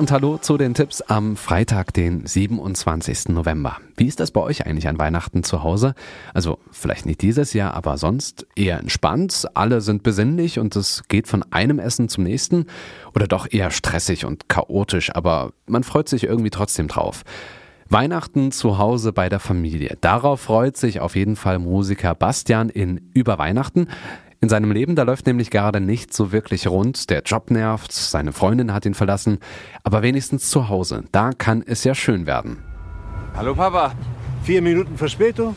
Und hallo zu den Tipps am Freitag, den 27. November. Wie ist das bei euch eigentlich an Weihnachten zu Hause? Also vielleicht nicht dieses Jahr, aber sonst eher entspannt, alle sind besinnlich und es geht von einem Essen zum nächsten oder doch eher stressig und chaotisch, aber man freut sich irgendwie trotzdem drauf. Weihnachten zu Hause bei der Familie. Darauf freut sich auf jeden Fall Musiker Bastian in Über Weihnachten. In seinem Leben, da läuft nämlich gerade nicht so wirklich rund. Der Job nervt, seine Freundin hat ihn verlassen. Aber wenigstens zu Hause, da kann es ja schön werden. Hallo Papa. Vier Minuten Verspätung?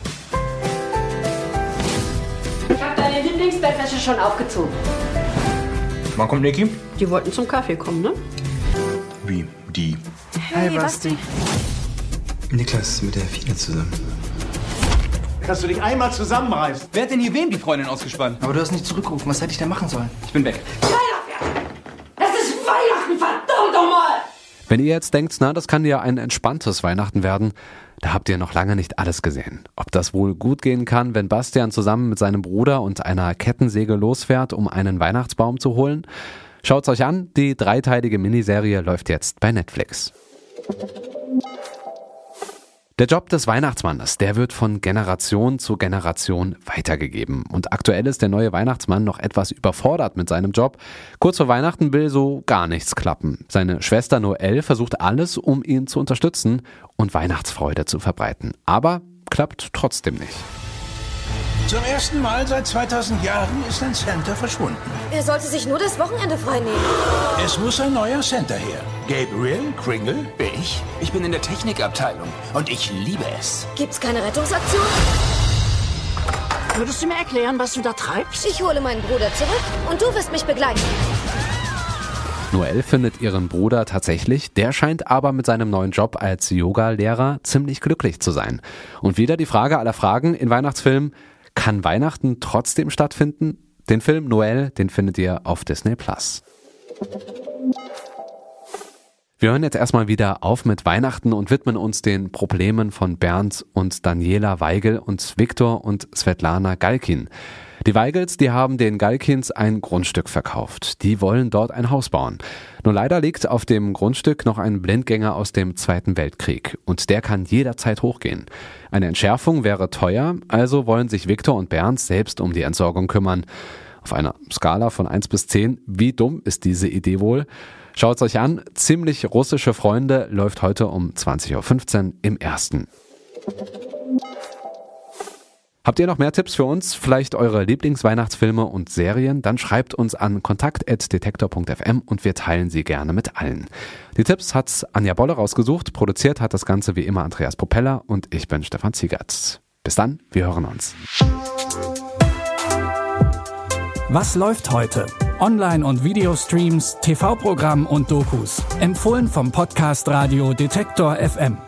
Ich habe deine Lieblingsbettwäsche schon aufgezogen. Wann kommt Niki? Die wollten zum Kaffee kommen, ne? Wie? Die. Hey, Basti. Niklas ist mit der Fine zusammen. Dass du dich einmal zusammenreißt. Wer hat denn hier wem die Freundin ausgespannt? Aber du hast nicht zurückgerufen. Was hätte ich denn machen sollen? Ich bin weg. Es ist Weihnachten, verdammt nochmal! Wenn ihr jetzt denkt, na, das kann ja ein entspanntes Weihnachten werden, da habt ihr noch lange nicht alles gesehen. Ob das wohl gut gehen kann, wenn Bastian zusammen mit seinem Bruder und einer Kettensäge losfährt, um einen Weihnachtsbaum zu holen? Schaut's euch an, die dreiteilige Miniserie läuft jetzt bei Netflix. Der Job des Weihnachtsmannes, der wird von Generation zu Generation weitergegeben. Und aktuell ist der neue Weihnachtsmann noch etwas überfordert mit seinem Job. Kurz vor Weihnachten will so gar nichts klappen. Seine Schwester Noelle versucht alles, um ihn zu unterstützen und Weihnachtsfreude zu verbreiten. Aber klappt trotzdem nicht. Zum ersten Mal seit 2000 Jahren ist ein Center verschwunden. Er sollte sich nur das Wochenende freinehmen. Es muss ein neuer Center her. Gabriel Kringle, Ich? Ich bin in der Technikabteilung und ich liebe es. Gibt's keine Rettungsaktion? Würdest du mir erklären, was du da treibst? Ich hole meinen Bruder zurück und du wirst mich begleiten. Noelle findet ihren Bruder tatsächlich, der scheint aber mit seinem neuen Job als Yoga-Lehrer ziemlich glücklich zu sein. Und wieder die Frage aller Fragen in Weihnachtsfilmen, kann Weihnachten trotzdem stattfinden? Den Film Noelle, den findet ihr auf Disney Plus. Wir hören jetzt erstmal wieder auf mit Weihnachten und widmen uns den Problemen von Bernd und Daniela Weigel und Viktor und Svetlana Galkin. Die Weigels, die haben den Galkins ein Grundstück verkauft. Die wollen dort ein Haus bauen. Nur leider liegt auf dem Grundstück noch ein Blindgänger aus dem Zweiten Weltkrieg und der kann jederzeit hochgehen. Eine Entschärfung wäre teuer, also wollen sich Viktor und Bernd selbst um die Entsorgung kümmern. Auf einer Skala von 1 bis 10, wie dumm ist diese Idee wohl? Schaut's euch an, ziemlich russische Freunde läuft heute um 20.15 Uhr im ersten. Habt ihr noch mehr Tipps für uns? Vielleicht eure Lieblingsweihnachtsfilme und Serien? Dann schreibt uns an kontakt.detektor.fm und wir teilen sie gerne mit allen. Die Tipps hat Anja Bolle rausgesucht, produziert hat das Ganze wie immer Andreas Propeller und ich bin Stefan Ziegertz. Bis dann, wir hören uns. Was läuft heute? Online- und Videostreams, TV-Programm und Dokus. Empfohlen vom Podcast Radio Detektor FM.